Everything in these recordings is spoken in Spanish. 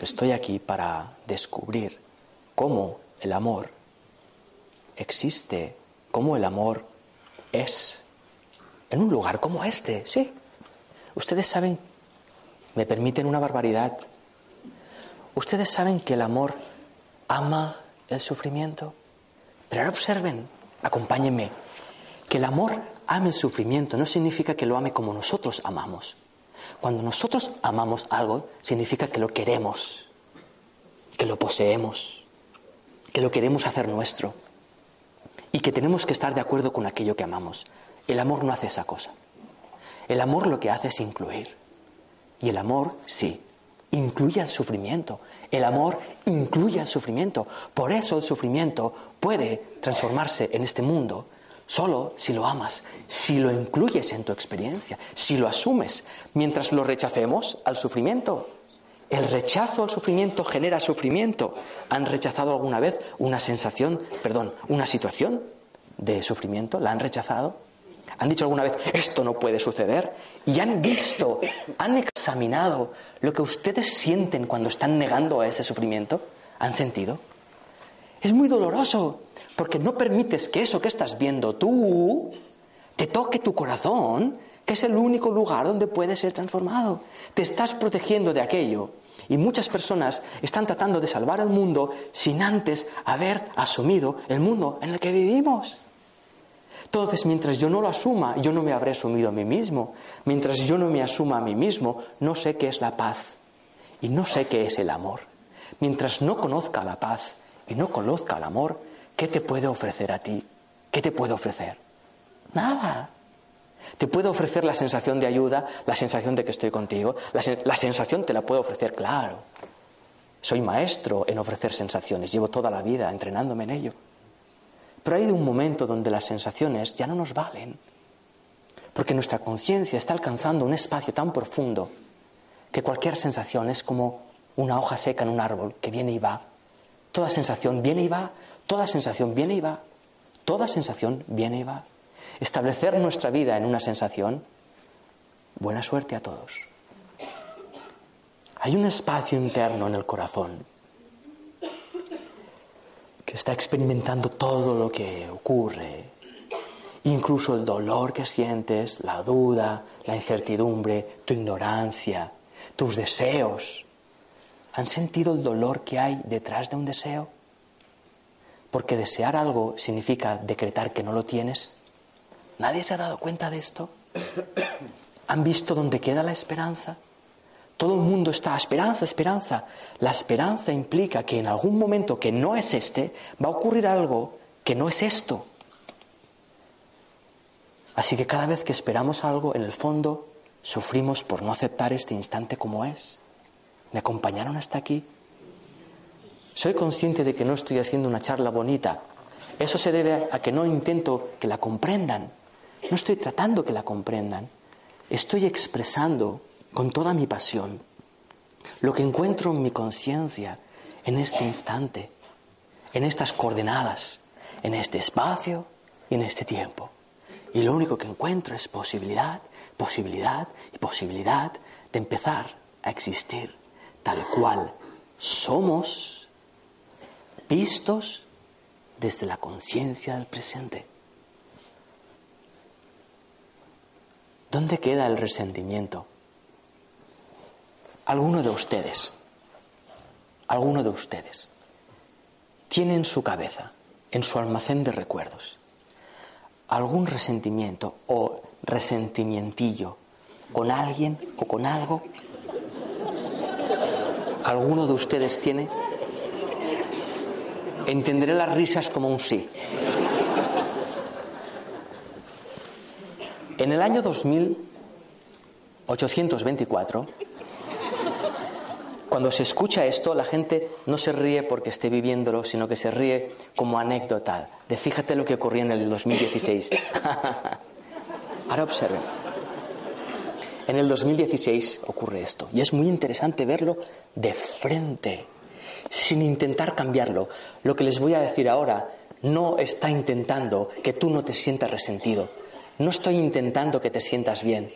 Estoy aquí para descubrir cómo el amor existe, cómo el amor es en un lugar como este, sí. Ustedes saben, me permiten una barbaridad, ustedes saben que el amor ama el sufrimiento, pero ahora observen, acompáñenme, que el amor ame el sufrimiento no significa que lo ame como nosotros amamos. Cuando nosotros amamos algo, significa que lo queremos, que lo poseemos, que lo queremos hacer nuestro y que tenemos que estar de acuerdo con aquello que amamos. El amor no hace esa cosa. El amor lo que hace es incluir. Y el amor, sí, incluye el sufrimiento. El amor incluye el sufrimiento. Por eso el sufrimiento puede transformarse en este mundo Solo si lo amas, si lo incluyes en tu experiencia, si lo asumes, mientras lo rechacemos al sufrimiento. El rechazo al sufrimiento genera sufrimiento. ¿Han rechazado alguna vez una sensación, perdón, una situación de sufrimiento? ¿La han rechazado? ¿Han dicho alguna vez, esto no puede suceder? ¿Y han visto, han examinado lo que ustedes sienten cuando están negando a ese sufrimiento? ¿Han sentido? Es muy doloroso porque no permites que eso que estás viendo tú te toque tu corazón, que es el único lugar donde puede ser transformado. Te estás protegiendo de aquello. Y muchas personas están tratando de salvar al mundo sin antes haber asumido el mundo en el que vivimos. Entonces, mientras yo no lo asuma, yo no me habré asumido a mí mismo. Mientras yo no me asuma a mí mismo, no sé qué es la paz y no sé qué es el amor. Mientras no conozca la paz y no conozca el amor, ¿qué te puede ofrecer a ti? ¿Qué te puede ofrecer? Nada. Te puede ofrecer la sensación de ayuda, la sensación de que estoy contigo. La, sensación te la puedo ofrecer, claro. Soy maestro en ofrecer sensaciones, llevo toda la vida entrenándome en ello. Pero hay un momento donde las sensaciones ya no nos valen, porque nuestra conciencia está alcanzando un espacio tan profundo que cualquier sensación es como una hoja seca en un árbol que viene y va. Toda sensación viene y va, Toda sensación viene y va. Toda sensación viene y va. Establecer nuestra vida en una sensación, buena suerte a todos. Hay un espacio interno en el corazón que está experimentando todo lo que ocurre, incluso el dolor que sientes, la duda, la incertidumbre, tu ignorancia, tus deseos. ¿Han sentido el dolor que hay detrás de un deseo? Porque desear algo significa decretar que no lo tienes. ¿Nadie se ha dado cuenta de esto? ¿Han visto dónde queda la esperanza? Todo el mundo está, esperanza, esperanza. La esperanza implica que en algún momento que no es este, va a ocurrir algo que no es esto. Así que cada vez que esperamos algo, en el fondo, sufrimos por no aceptar este instante como es. ¿Me acompañaron hasta aquí? Soy consciente de que no estoy haciendo una charla bonita. Eso se debe a que no intento que la comprendan. No estoy tratando que la comprendan. Estoy expresando con toda mi pasión lo que encuentro en mi conciencia en este instante, en estas coordenadas, en este espacio y en este tiempo. Y lo único que encuentro es posibilidad, posibilidad y posibilidad de empezar a existir tal cual somos vistos desde la conciencia del presente. ¿Dónde queda el resentimiento? Alguno de ustedes, alguno de ustedes, tiene en su cabeza, en su almacén de recuerdos, algún resentimiento o resentimientillo con alguien o con algo. ¿Alguno de ustedes tiene Entenderé las risas como un sí. En el año 2824, cuando se escucha esto, la gente no se ríe porque esté viviéndolo, sino que se ríe como anécdota de fíjate lo que ocurrió en el 2016. Ahora observen. En el 2016 ocurre esto y es muy interesante verlo de frente, sin intentar cambiarlo. Lo que les voy a decir ahora no está intentando que tú no te sientas resentido no estoy intentando que te sientas bien.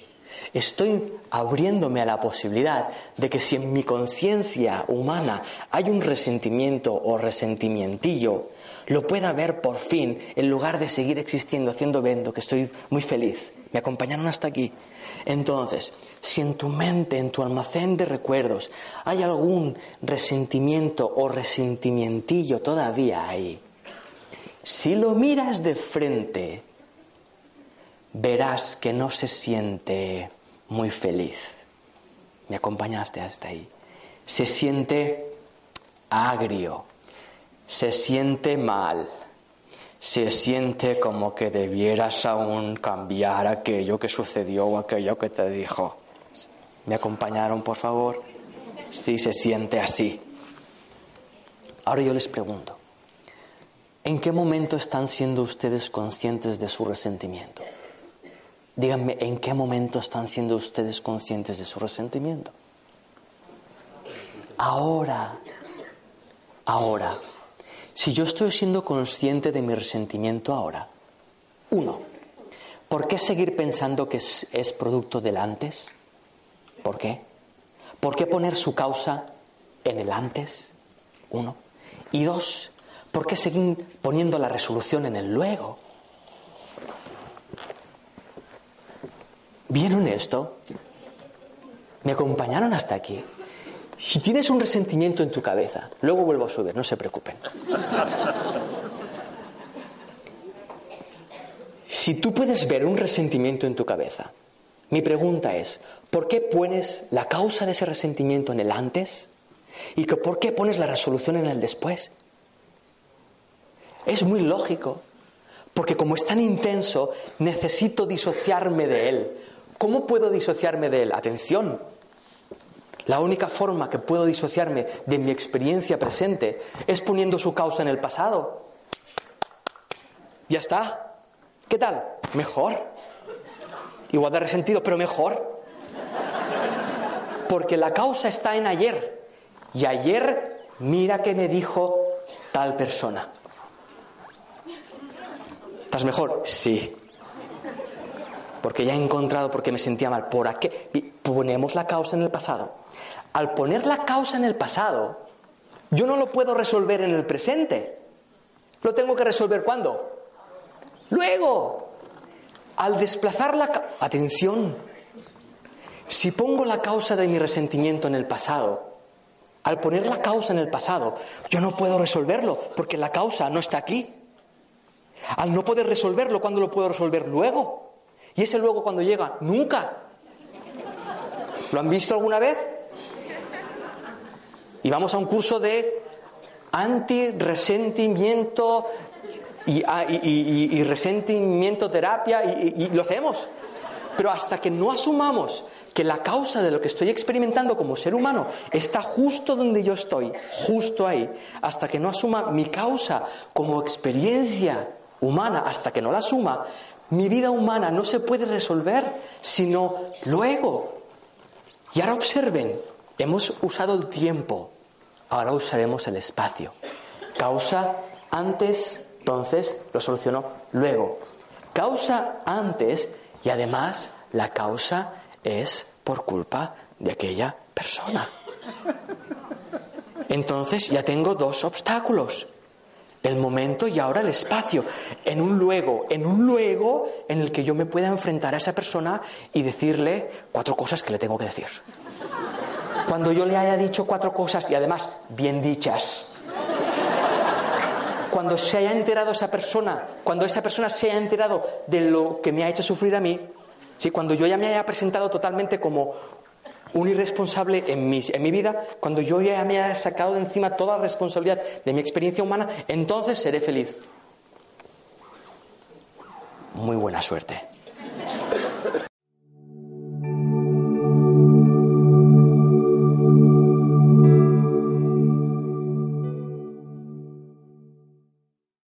Estoy abriéndome a la posibilidad de que si en mi conciencia humana hay un resentimiento o resentimientillo, lo pueda ver por fin en lugar de seguir existiendo haciendo vendo que estoy muy feliz. Me acompañaron hasta aquí. Entonces, si en tu mente, en tu almacén de recuerdos, hay algún resentimiento o resentimientillo todavía ahí, si lo miras de frente, verás que no se siente muy feliz. ¿Me acompañaste hasta ahí? Se siente agrio, se siente mal, se siente como que debieras aún cambiar aquello que sucedió o aquello que te dijo. ¿Me acompañaron, por favor? Sí, se siente así. Ahora yo les pregunto, ¿en qué momento están siendo ustedes conscientes de su resentimiento? Díganme, ¿en qué momento están siendo ustedes conscientes de su resentimiento? Ahora, ahora, si yo estoy siendo consciente de mi resentimiento ahora, uno, ¿por qué seguir pensando que es, es producto del antes? ¿Por qué? ¿Por qué poner su causa en el antes? Uno. Y dos, ¿por qué seguir poniendo la resolución en el luego? Bien honesto, me acompañaron hasta aquí. Si tienes un resentimiento en tu cabeza, luego vuelvo a subir, no se preocupen. Si tú puedes ver un resentimiento en tu cabeza, mi pregunta es, ¿por qué pones la causa de ese resentimiento en el antes? ¿Y por qué pones la resolución en el después? Es muy lógico, porque como es tan intenso, necesito disociarme de él, ¿Cómo puedo disociarme de él? Atención. La única forma que puedo disociarme de mi experiencia presente es poniendo su causa en el pasado. Ya está. ¿Qué tal? Mejor. Igual de resentido, pero mejor. Porque la causa está en ayer. Y ayer, mira que me dijo tal persona. ¿Estás mejor? Sí porque ya he encontrado por qué me sentía mal. ¿Por qué? Ponemos la causa en el pasado. Al poner la causa en el pasado, yo no lo puedo resolver en el presente. ¿Lo tengo que resolver cuándo? Luego. Al desplazar la... Atención. Si pongo la causa de mi resentimiento en el pasado, al poner la causa en el pasado, yo no puedo resolverlo porque la causa no está aquí. Al no poder resolverlo, ¿cuándo lo puedo resolver? Luego. ¿Y ese luego cuando llega? Nunca. ¿Lo han visto alguna vez? Y vamos a un curso de anti-resentimiento y, ah, resentimiento terapia y, lo hacemos. Pero hasta que no asumamos que la causa de lo que estoy experimentando como ser humano está justo donde yo estoy, justo ahí, hasta que no asuma mi causa como experiencia humana, hasta que no la asuma, mi vida humana no se puede resolver sino luego. Y ahora observen, hemos usado el tiempo, ahora usaremos el espacio. Causa antes, entonces lo solucionó luego. Causa antes y además la causa es por culpa de aquella persona. Entonces ya tengo dos obstáculos el momento y ahora el espacio, en un luego, en un luego en el que yo me pueda enfrentar a esa persona y decirle cuatro cosas que le tengo que decir. Cuando yo le haya dicho cuatro cosas y además bien dichas, cuando se haya enterado esa persona, cuando esa persona se haya enterado de lo que me ha hecho sufrir a mí, ¿sí? cuando yo ya me haya presentado totalmente como un irresponsable en mi, en mi vida, cuando yo ya me haya sacado de encima toda la responsabilidad de mi experiencia humana, entonces seré feliz. Muy buena suerte.